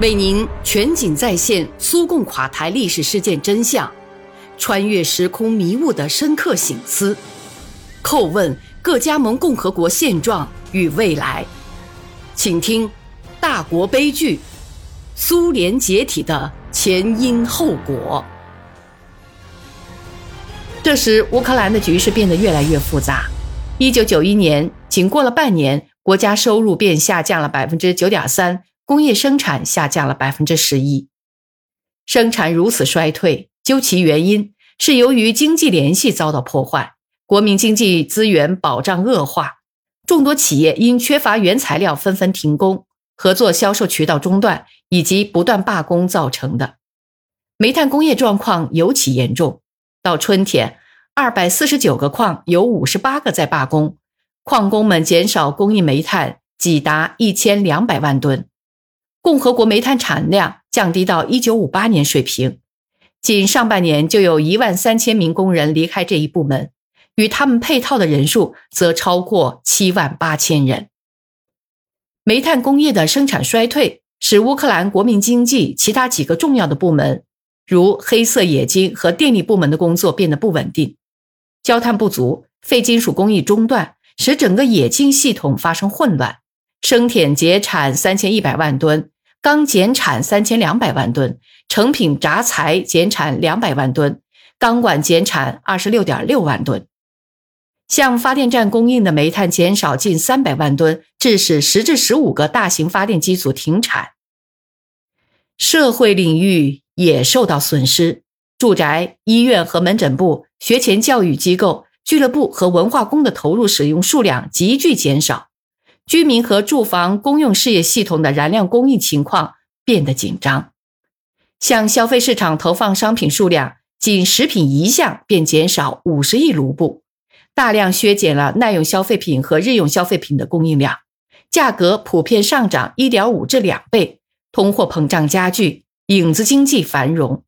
为您全景再现苏共垮台历史事件真相，穿越时空迷雾的深刻醒思，叩问各加盟共和国现状与未来。请听《大国悲剧：苏联解体的前因后果》。这时，乌克兰的局势变得越来越复杂。一九九一年，仅过了半年，国家收入便下降了百分之九点三。工业生产下降了百分之十一，生产如此衰退，究其原因是由于经济联系遭到破坏，国民经济资源保障恶化，众多企业因缺乏原材料纷纷停工，合作销售渠道中断，以及不断罢工造成的。煤炭工业状况尤其严重，到春天，二百四十九个矿有五十八个在罢工，矿工们减少供应煤炭，几达一千两百万吨。共和国煤炭产量降低到一九五八年水平，仅上半年就有一万三千名工人离开这一部门，与他们配套的人数则超过七万八千人。煤炭工业的生产衰退，使乌克兰国民经济其他几个重要的部门，如黑色冶金和电力部门的工作变得不稳定，焦炭不足，废金属工艺中断，使整个冶金系统发生混乱，生铁减产三千一百万吨。钢减产三千两百万吨，成品轧材减产两百万吨，钢管减产二十六点六万吨。向发电站供应的煤炭减少近三百万吨，致使十至十五个大型发电机组停产。社会领域也受到损失，住宅、医院和门诊部、学前教育机构、俱乐部和文化宫的投入使用数量急剧减少。居民和住房公用事业系统的燃料供应情况变得紧张，向消费市场投放商品数量，仅食品一项便减少五十亿卢布，大量削减了耐用消费品和日用消费品的供应量，价格普遍上涨一点五至两倍，通货膨胀加剧，影子经济繁荣。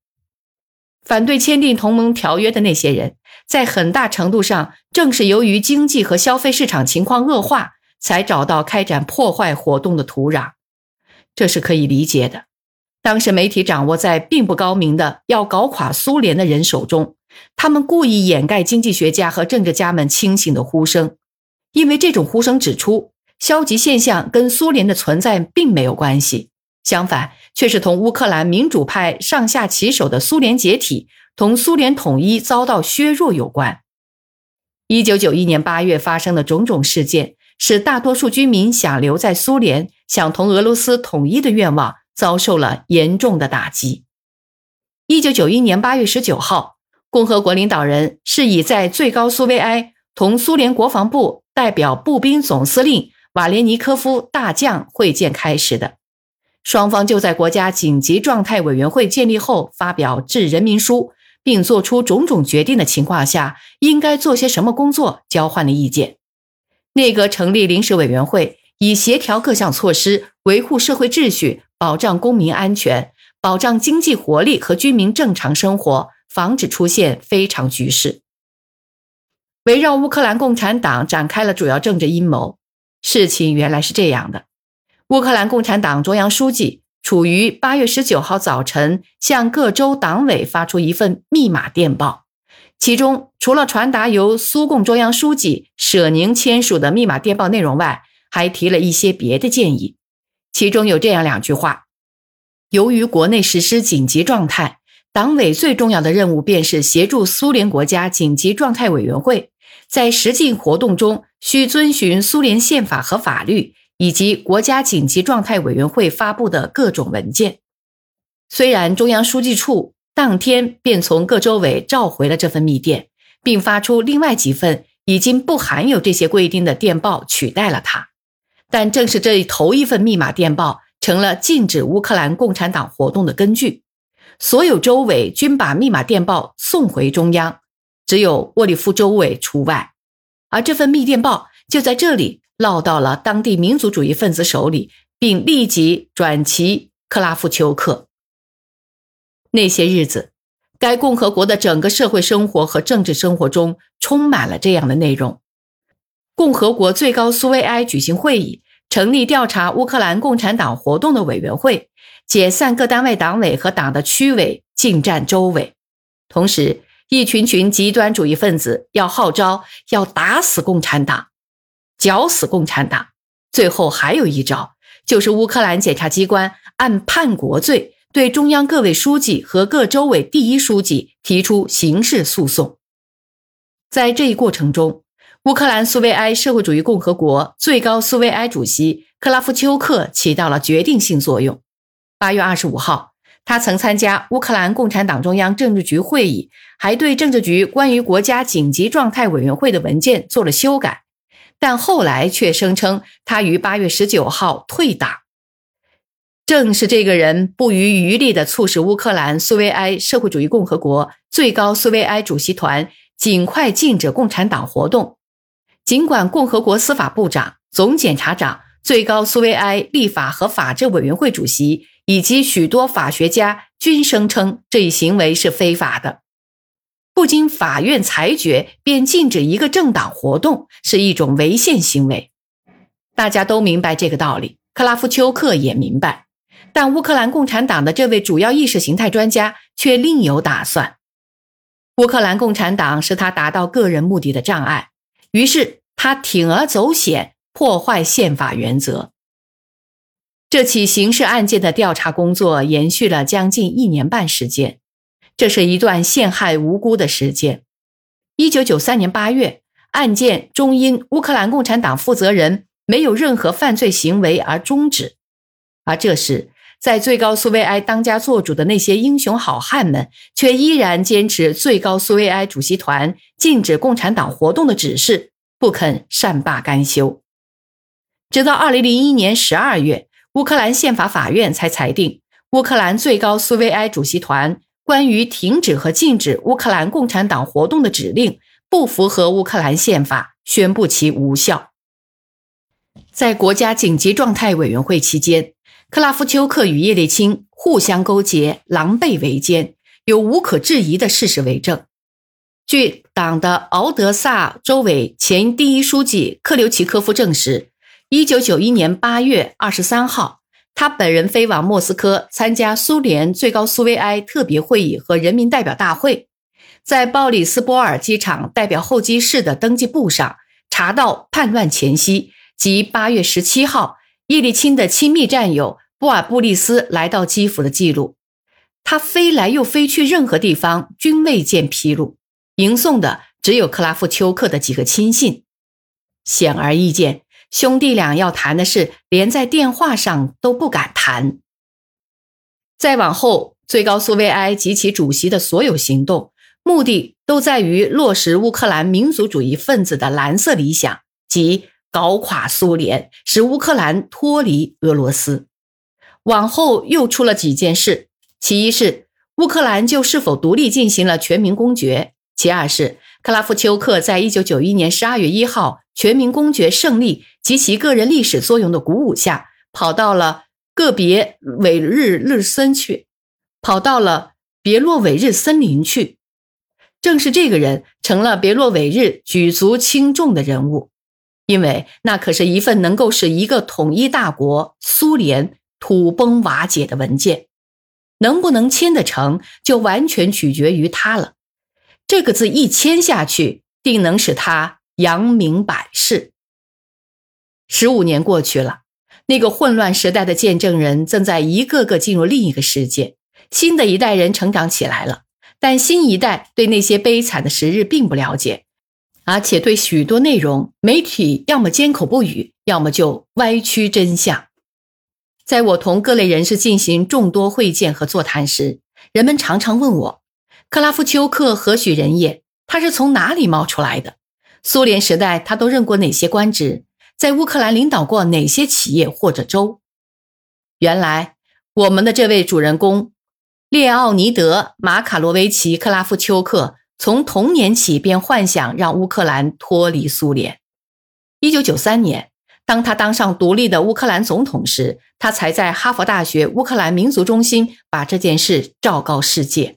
反对签订同盟条约的那些人，在很大程度上正是由于经济和消费市场情况恶化。才找到开展破坏活动的土壤，这是可以理解的。当时媒体掌握在并不高明的要搞垮苏联的人手中，他们故意掩盖经济学家和政治家们清醒的呼声，因为这种呼声指出，消极现象跟苏联的存在并没有关系，相反，却是同乌克兰民主派上下其手的苏联解体同苏联统一遭到削弱有关。一九九一年八月发生的种种事件。使大多数居民想留在苏联、想同俄罗斯统一的愿望遭受了严重的打击。一九九一年八月十九号，共和国领导人是以在最高苏维埃同苏联国防部代表步兵总司令瓦连尼科夫大将会见开始的。双方就在国家紧急状态委员会建立后发表致人民书，并做出种种决定的情况下，应该做些什么工作交换了意见。内阁成立临时委员会，以协调各项措施，维护社会秩序，保障公民安全，保障经济活力和居民正常生活，防止出现非常局势。围绕乌克兰共产党展开了主要政治阴谋。事情原来是这样的：乌克兰共产党中央书记处于八月十九号早晨向各州党委发出一份密码电报。其中，除了传达由苏共中央书记舍宁签署的密码电报内容外，还提了一些别的建议。其中有这样两句话：由于国内实施紧急状态，党委最重要的任务便是协助苏联国家紧急状态委员会在实际活动中需遵循苏联宪法和法律，以及国家紧急状态委员会发布的各种文件。虽然中央书记处。当天便从各州委召回了这份密电，并发出另外几份已经不含有这些规定的电报取代了它。但正是这头一份密码电报成了禁止乌克兰共产党活动的根据。所有州委均把密码电报送回中央，只有沃利夫州委除外。而这份密电报就在这里落到了当地民族主义分子手里，并立即转其克拉夫丘克。那些日子，该共和国的整个社会生活和政治生活中充满了这样的内容。共和国最高苏维埃举行会议，成立调查乌克兰共产党活动的委员会，解散各单位党委和党的区委、进占州委。同时，一群群极端主义分子要号召要打死共产党，绞死共产党。最后还有一招，就是乌克兰检察机关按叛国罪对中央各委书记和各州委第一书记提出刑事诉讼。在这一过程中，乌克兰苏维埃社会主义共和国最高苏维埃主席克拉夫丘克起到了决定性作用。八月二十五号，他曾参加乌克兰共产党中央政治局会议，还对政治局关于国家紧急状态委员会的文件做了修改，但后来却声称他于八月十九号退党。正是这个人不遗余力地促使乌克兰苏维埃社会主义共和国最高苏维埃主席团尽快禁止共产党活动。尽管共和国司法部长、总检察长、最高苏维埃立法和法制委员会主席以及许多法学家均声称这一行为是非法的，不经法院裁决便禁止一个政党活动是一种违宪行为。大家都明白这个道理，克拉夫丘克也明白，但乌克兰共产党的这位主要意识形态专家却另有打算。乌克兰共产党是他达到个人目的的障碍。于是他铤而走险，破坏宪法原则。这起刑事案件的调查工作延续了将近一年半时间，这是一段陷害无辜的时间。一九九三年八月，案件终因乌克兰共产党负责人没有任何犯罪行为而终止。而这时，在最高苏维埃当家作主的那些英雄好汉们，却依然坚持最高苏维埃主席团禁止共产党活动的指示，不肯善罢甘休。直到二零零一年十二月，乌克兰宪法法院才裁定，乌克兰最高苏维埃主席团关于停止和禁止乌克兰共产党活动的指令不符合乌克兰宪法，宣布其无效。在国家紧急状态委员会期间。克拉夫丘克与叶利钦互相勾结，狼狈为奸，有无可置疑的事实为证。据党的敖德萨州委前第一书记克留奇科夫证实，一九九一年八月二十三号，他本人飞往莫斯科参加苏联最高苏维埃特别会议和人民代表大会，在鲍里斯波尔机场代表候机室的登记簿上查到叛乱前夕，即八月十七号。叶利钦的亲密战友布尔布利斯来到基辅的记录，他飞来又飞去，任何地方均未见披露。迎送的只有克拉夫丘克的几个亲信。显而易见，兄弟俩要谈的事，连在电话上都不敢谈。再往后，最高苏维埃及其主席的所有行动，目的都在于落实乌克兰民族主义分子的蓝色理想，即。搞垮苏联，使乌克兰脱离俄罗斯。往后又出了几件事：其一是乌克兰就是否独立进行了全民公决；其二是克拉夫丘克在一九九一年十二月一号全民公决胜利及其个人历史作用的鼓舞下，跑到了个别韦日日森去，跑到了别洛韦日森林去。正是这个人成了别洛韦日举足轻重的人物。因为那可是一份能够使一个统一大国苏联土崩瓦解的文件，能不能签得成，就完全取决于他了。这个字一签下去，定能使他扬名百世。十五年过去了，那个混乱时代的见证人正在一个个进入另一个世界，新的一代人成长起来了，但新一代对那些悲惨的时日并不了解。而且对许多内容，媒体要么缄口不语，要么就歪曲真相。在我同各类人士进行众多会见和座谈时，人们常常问我：“克拉夫丘克何许人也？他是从哪里冒出来的？苏联时代他都任过哪些官职？在乌克兰领导过哪些企业或者州？”原来，我们的这位主人公列奥尼德·马卡罗维奇·克拉夫丘克。从童年起便幻想让乌克兰脱离苏联。一九九三年，当他当上独立的乌克兰总统时，他才在哈佛大学乌克兰民族中心把这件事昭告世界。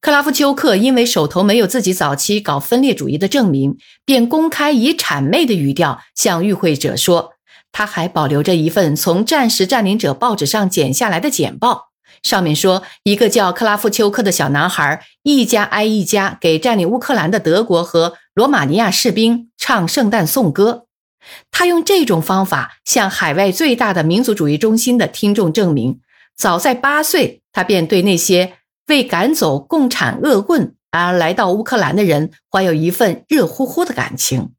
克拉夫丘克因为手头没有自己早期搞分裂主义的证明，便公开以谄媚的语调向与会者说：“他还保留着一份从战时占领者报纸上剪下来的简报，上面说，一个叫克拉夫丘克的小男孩一家挨一家给占领乌克兰的德国和罗马尼亚士兵唱圣诞颂歌。他用这种方法向海外最大的民族主义中心的听众证明，早在八岁，他便对那些为赶走共产恶棍而来到乌克兰的人怀有一份热乎乎的感情。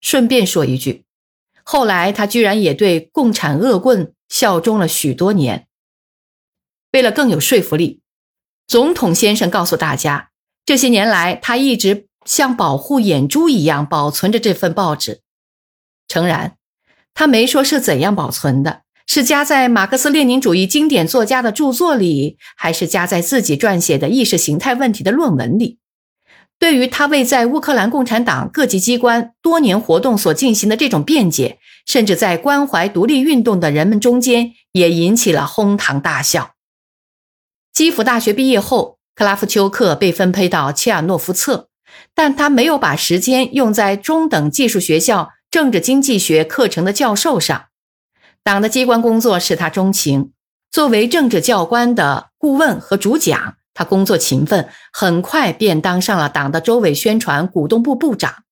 顺便说一句。后来，他居然也对共产恶棍效忠了许多年。为了更有说服力，总统先生告诉大家，这些年来他一直像保护眼珠一样保存着这份报纸。诚然，他没说是怎样保存的，是夹在马克思列宁主义经典作家的著作里，还是夹在自己撰写的意识形态问题的论文里。对于他为在乌克兰共产党各级机关多年活动所进行的这种辩解，甚至在关怀独立运动的人们中间也引起了哄堂大笑。基辅大学毕业后，克拉夫丘克被分配到切尔诺夫策，但他没有把时间用在中等技术学校政治经济学课程的教授上。党的机关工作使他钟情，作为政治教官的顾问和主讲。他工作勤奋，很快便当上了党的州委宣传鼓动部部长。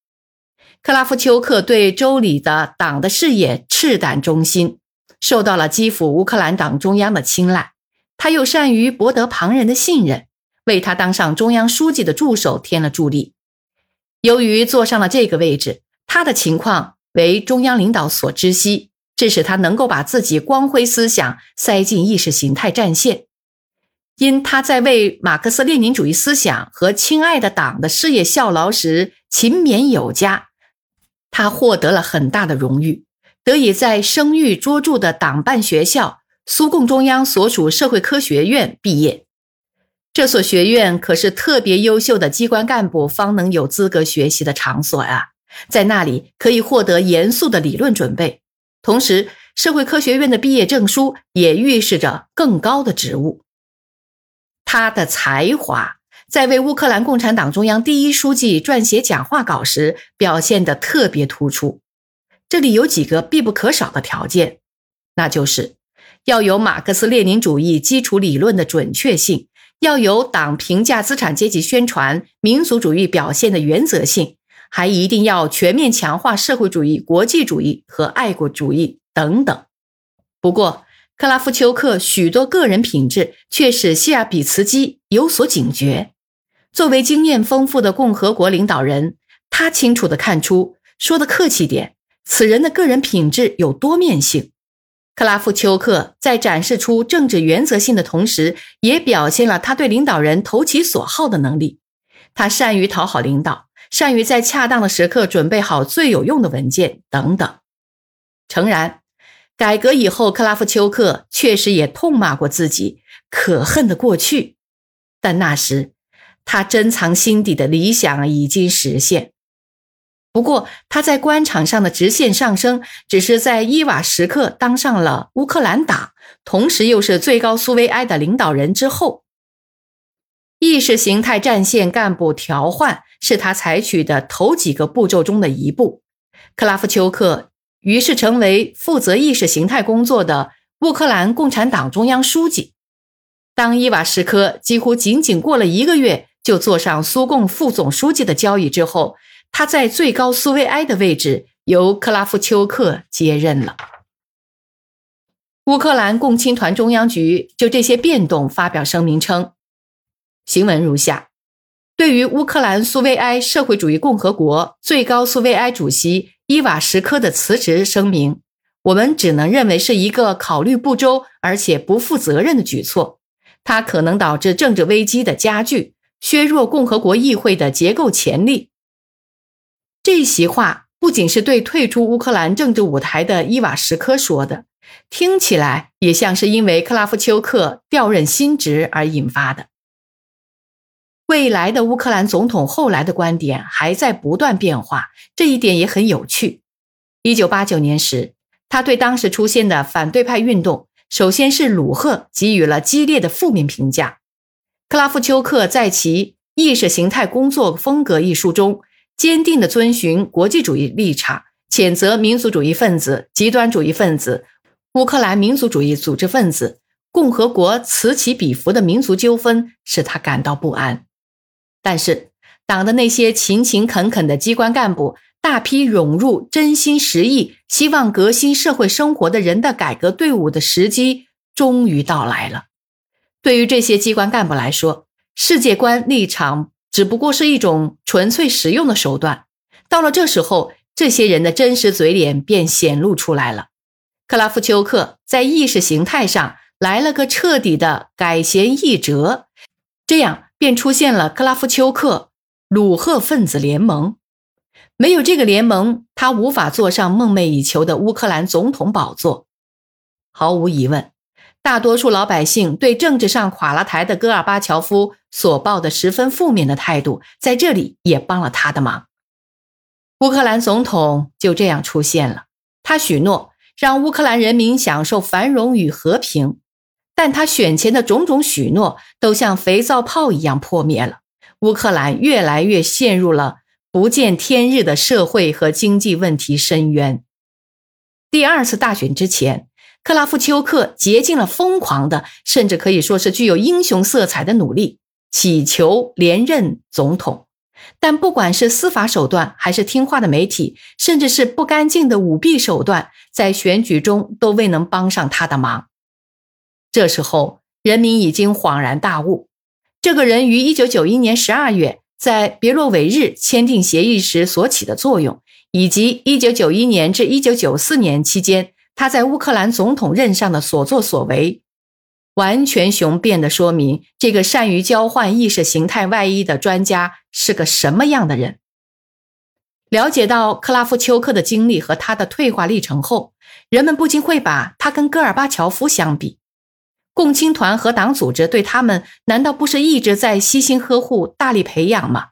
克拉夫丘克对州里的党的事业赤胆忠心，受到了基辅乌克兰党中央的青睐。他又善于博得旁人的信任，为他当上中央书记的助手添了助力。由于坐上了这个位置，他的情况为中央领导所知悉，这使他能够把自己光辉思想塞进意识形态战线。因他在为马克思列宁主义思想和亲爱的党的事业效劳时勤勉有加，他获得了很大的荣誉，得以在声誉卓著的党办学校苏共中央所属社会科学院毕业。这所学院可是特别优秀的机关干部方能有资格学习的场所啊，在那里可以获得严肃的理论准备，同时社会科学院的毕业证书也预示着更高的职务。他的才华在为乌克兰共产党中央第一书记撰写讲话稿时表现得特别突出。这里有几个必不可少的条件，那就是要有马克思列宁主义基础理论的准确性，要有党评价资产阶级宣传民族主义表现的原则性，还一定要全面强化社会主义、国际主义和爱国主义等等。不过，克拉夫丘克许多个人品质却使谢尔比茨基有所警觉。作为经验丰富的共和国领导人，他清楚地看出，说的客气点，此人的个人品质有多面性。克拉夫丘克在展示出政治原则性的同时，也表现了他对领导人投其所好的能力。他善于讨好领导，善于在恰当的时刻准备好最有用的文件等等。诚然。改革以后，克拉夫丘克确实也痛骂过自己可恨的过去，但那时他珍藏心底的理想已经实现。不过，他在官场上的直线上升，只是在伊瓦什克当上了乌克兰党，同时又是最高苏维埃的领导人之后。意识形态战线干部调换是他采取的头几个步骤中的一步。克拉夫丘克。于是成为负责意识形态工作的乌克兰共产党中央书记。当伊瓦什科几乎仅仅过了一个月就坐上苏共副总书记的交椅之后，他在最高苏维埃的位置由克拉夫丘克接任了。乌克兰共青团中央局就这些变动发表声明称：“行文如下：对于乌克兰苏维埃社会主义共和国最高苏维埃主席。”伊瓦什科的辞职声明，我们只能认为是一个考虑不周而且不负责任的举措。它可能导致政治危机的加剧，削弱共和国议会的结构潜力。这席话不仅是对退出乌克兰政治舞台的伊瓦什科说的，听起来也像是因为克拉夫丘克调任新职而引发的。未来的乌克兰总统后来的观点还在不断变化，这一点也很有趣。一九八九年时，他对当时出现的反对派运动，首先是鲁赫给予了激烈的负面评价。克拉夫丘克在其《意识形态工作风格》一书中，坚定地遵循国际主义立场，谴责民族主义分子、极端主义分子、乌克兰民族主义组织分子、共和国此起彼伏的民族纠纷，使他感到不安。但是，党的那些勤勤恳恳的机关干部，大批涌入、真心实意希望革新社会生活的人的改革队伍的时机终于到来了。对于这些机关干部来说，世界观立场只不过是一种纯粹实用的手段。到了这时候，这些人的真实嘴脸便显露出来了。克拉夫丘克在意识形态上来了个彻底的改弦易辙，这样便出现了克拉夫丘克鲁赫分子联盟。没有这个联盟，他无法坐上梦寐以求的乌克兰总统宝座。毫无疑问，大多数老百姓对政治上垮了台的戈尔巴乔夫所抱的十分负面的态度，在这里也帮了他的忙。乌克兰总统就这样出现了。他许诺让乌克兰人民享受繁荣与和平，但他选前的种种许诺都像肥皂泡一样破灭了。乌克兰越来越陷入了不见天日的社会和经济问题深渊。第二次大选之前，克拉夫丘克竭尽了疯狂的，甚至可以说是具有英雄色彩的努力，祈求连任总统。但不管是司法手段，还是听话的媒体，甚至是不干净的舞弊手段，在选举中都未能帮上他的忙。这时候，人民已经恍然大悟：这个人于一九九一年十二月在别洛韦日签订协议时所起的作用，以及一九九一年至一九九四年期间他在乌克兰总统任上的所作所为。完全雄辩地说明，这个善于交换意识形态外衣的专家是个什么样的人。了解到克拉夫丘克的经历和他的退化历程后，人们不禁会把他跟戈尔巴乔夫相比。共青团和党组织对他们难道不是一直在悉心呵护、大力培养吗？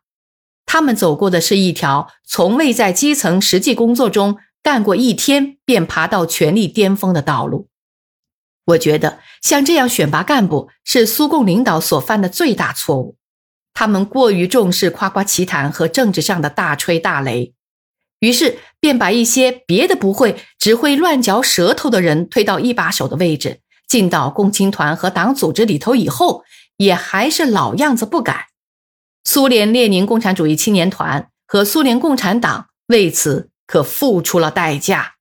他们走过的是一条从未在基层实际工作中干过一天便爬到权力巅峰的道路。我觉得像这样选拔干部是苏共领导所犯的最大错误。他们过于重视夸夸其谈和政治上的大吹大擂，于是便把一些别的不会、只会乱嚼舌头的人推到一把手的位置。进到共青团和党组织里头以后，也还是老样子不改。苏联列宁共产主义青年团和苏联共产党为此可付出了代价。